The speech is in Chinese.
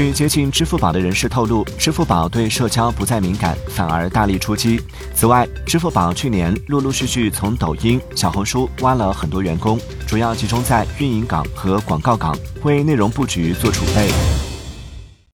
据接近支付宝的人士透露支付宝对社交不再敏感反而大力出击。此外支付宝去年陆陆续续从抖音小红书挖了很多员工主要集中在运营岗和广告岗为内容布局做储备。